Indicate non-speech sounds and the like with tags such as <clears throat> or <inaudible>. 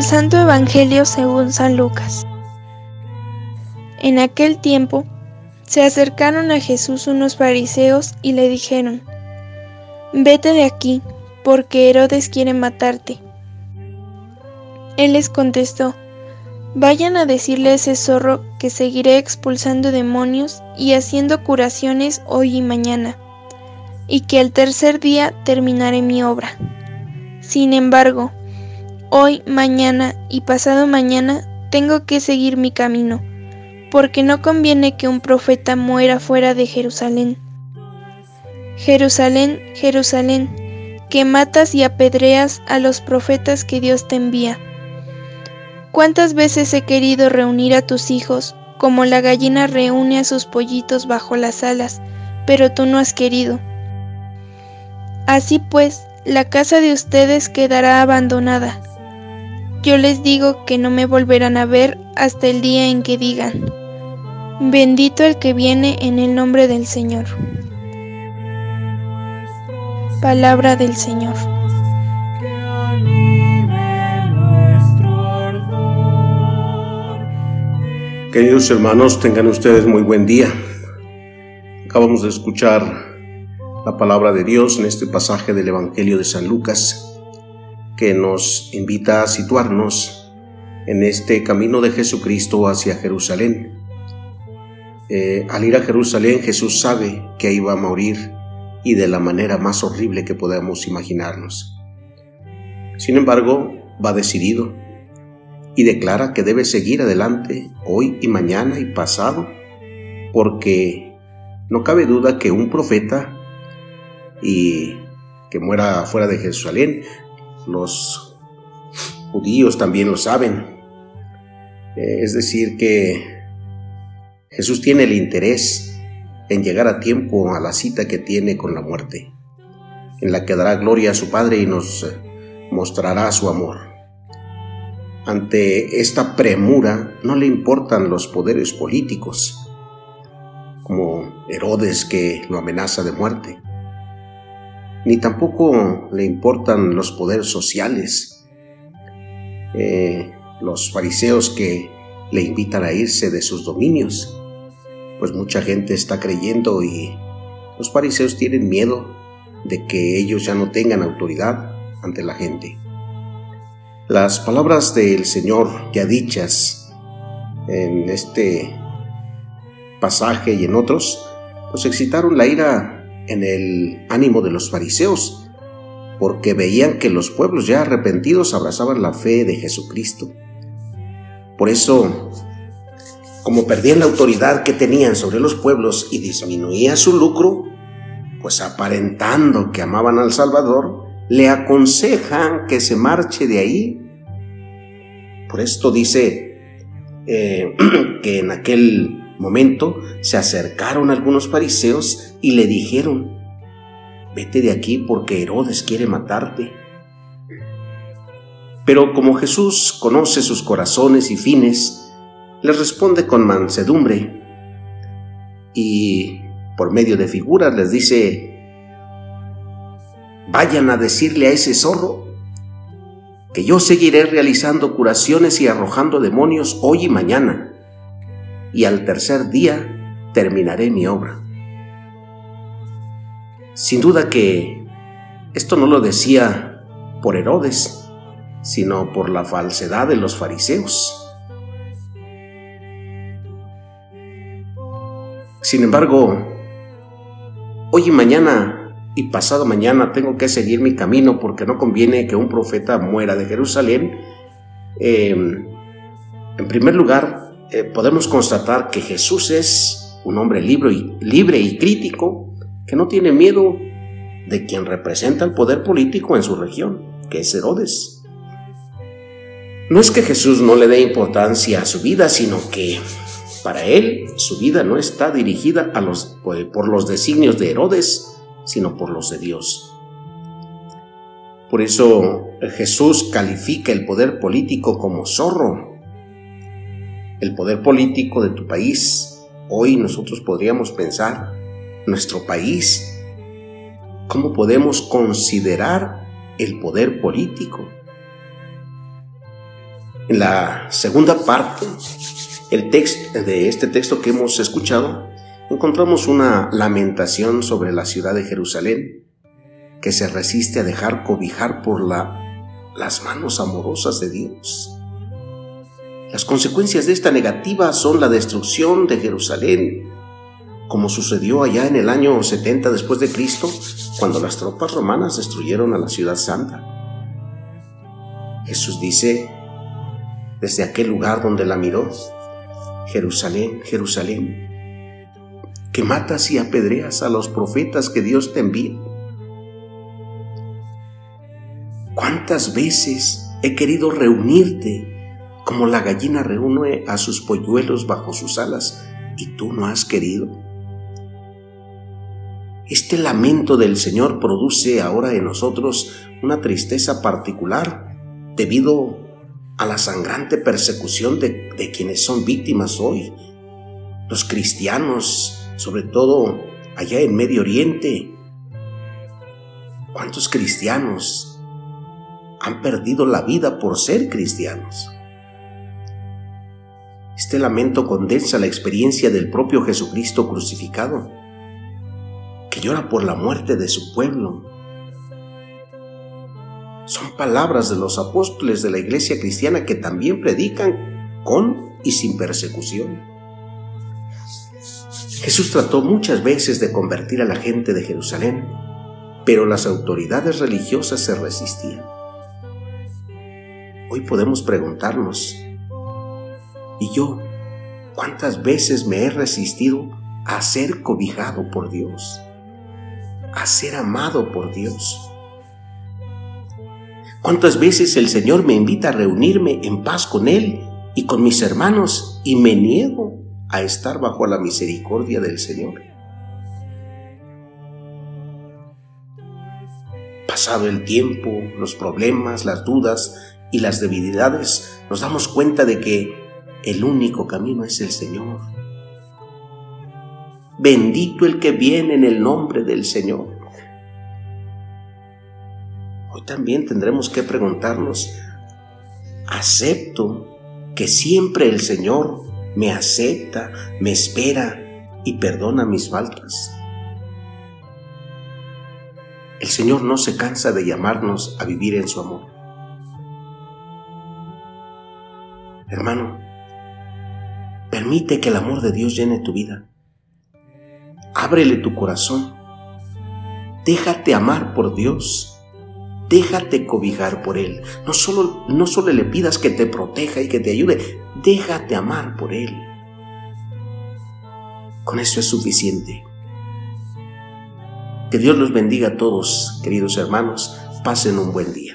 Del Santo Evangelio según San Lucas. En aquel tiempo se acercaron a Jesús unos fariseos y le dijeron, Vete de aquí, porque Herodes quiere matarte. Él les contestó, Vayan a decirle a ese zorro que seguiré expulsando demonios y haciendo curaciones hoy y mañana, y que al tercer día terminaré mi obra. Sin embargo, Hoy, mañana y pasado mañana tengo que seguir mi camino, porque no conviene que un profeta muera fuera de Jerusalén. Jerusalén, Jerusalén, que matas y apedreas a los profetas que Dios te envía. ¿Cuántas veces he querido reunir a tus hijos, como la gallina reúne a sus pollitos bajo las alas, pero tú no has querido? Así pues, la casa de ustedes quedará abandonada yo les digo que no me volverán a ver hasta el día en que digan, bendito el que viene en el nombre del Señor. Palabra del Señor. Queridos hermanos, tengan ustedes muy buen día. Acabamos de escuchar la palabra de Dios en este pasaje del Evangelio de San Lucas que nos invita a situarnos en este camino de Jesucristo hacia Jerusalén. Eh, al ir a Jerusalén Jesús sabe que ahí va a morir y de la manera más horrible que podamos imaginarnos. Sin embargo, va decidido y declara que debe seguir adelante hoy y mañana y pasado, porque no cabe duda que un profeta y que muera fuera de Jerusalén los judíos también lo saben. Eh, es decir, que Jesús tiene el interés en llegar a tiempo a la cita que tiene con la muerte, en la que dará gloria a su Padre y nos eh, mostrará su amor. Ante esta premura no le importan los poderes políticos, como Herodes que lo amenaza de muerte ni tampoco le importan los poderes sociales, eh, los fariseos que le invitan a irse de sus dominios, pues mucha gente está creyendo y los fariseos tienen miedo de que ellos ya no tengan autoridad ante la gente. Las palabras del Señor ya dichas en este pasaje y en otros, pues excitaron la ira en el ánimo de los fariseos, porque veían que los pueblos ya arrepentidos abrazaban la fe de Jesucristo. Por eso, como perdían la autoridad que tenían sobre los pueblos y disminuía su lucro, pues aparentando que amaban al Salvador, le aconsejan que se marche de ahí. Por esto dice eh, <clears throat> que en aquel momento se acercaron algunos fariseos y le dijeron, vete de aquí porque Herodes quiere matarte. Pero como Jesús conoce sus corazones y fines, les responde con mansedumbre y por medio de figuras les dice, vayan a decirle a ese zorro que yo seguiré realizando curaciones y arrojando demonios hoy y mañana y al tercer día terminaré mi obra. Sin duda que esto no lo decía por Herodes, sino por la falsedad de los fariseos. Sin embargo, hoy y mañana y pasado mañana tengo que seguir mi camino porque no conviene que un profeta muera de Jerusalén. Eh, en primer lugar, eh, podemos constatar que Jesús es un hombre libre y, libre y crítico que no tiene miedo de quien representa el poder político en su región, que es Herodes. No es que Jesús no le dé importancia a su vida, sino que para él su vida no está dirigida a los, por los designios de Herodes, sino por los de Dios. Por eso Jesús califica el poder político como zorro el poder político de tu país. Hoy nosotros podríamos pensar, nuestro país, ¿cómo podemos considerar el poder político? En la segunda parte el texto de este texto que hemos escuchado, encontramos una lamentación sobre la ciudad de Jerusalén que se resiste a dejar cobijar por la, las manos amorosas de Dios. Las consecuencias de esta negativa son la destrucción de Jerusalén, como sucedió allá en el año 70 después de Cristo, cuando las tropas romanas destruyeron a la ciudad santa. Jesús dice, desde aquel lugar donde la miró, Jerusalén, Jerusalén, que matas y apedreas a los profetas que Dios te envía. ¿Cuántas veces he querido reunirte como la gallina reúne a sus polluelos bajo sus alas y tú no has querido? Este lamento del Señor produce ahora en nosotros una tristeza particular debido a la sangrante persecución de, quienes son víctimas hoy, los cristianos, sobre todo allá en Medio Oriente. ¿Cuántos cristianos han perdido la vida por ser cristianos? Este lamento condensa la experiencia del propio Jesucristo crucificado, que llora por la muerte de su pueblo son palabras de los apóstoles de la iglesia cristiana que también predican con y sin persecución. Jesús trató muchas veces de convertir a la gente de Jerusalén, pero las autoridades religiosas se resistían. Hoy podemos preguntarnos, ¿y yo cuántas veces me he resistido a ser cobijado por Dios? A ser amado por Dios. ¿Cuántas veces el Señor me invita a reunirme en paz con Él y con mis hermanos y me niego a estar bajo la misericordia del Señor? Pasado el tiempo, los problemas, las dudas y las debilidades, nos damos cuenta de que el único camino es el Señor. Bendito el que viene en el nombre del Señor. Hoy también tendremos que preguntarnos, ¿acepto que siempre el Señor me acepta, me espera y perdona mis faltas? El Señor no se cansa de llamarnos a vivir en su amor. Hermano, permite que el amor de Dios llene tu vida. Ábrele tu corazón. Déjate amar por Dios déjate cobijar por Él. No solo, no solo le pidas que te proteja y que te ayude, déjate amar por Él. Con eso es suficiente. Que Dios los bendiga a todos, queridos hermanos. Pasen un buen día.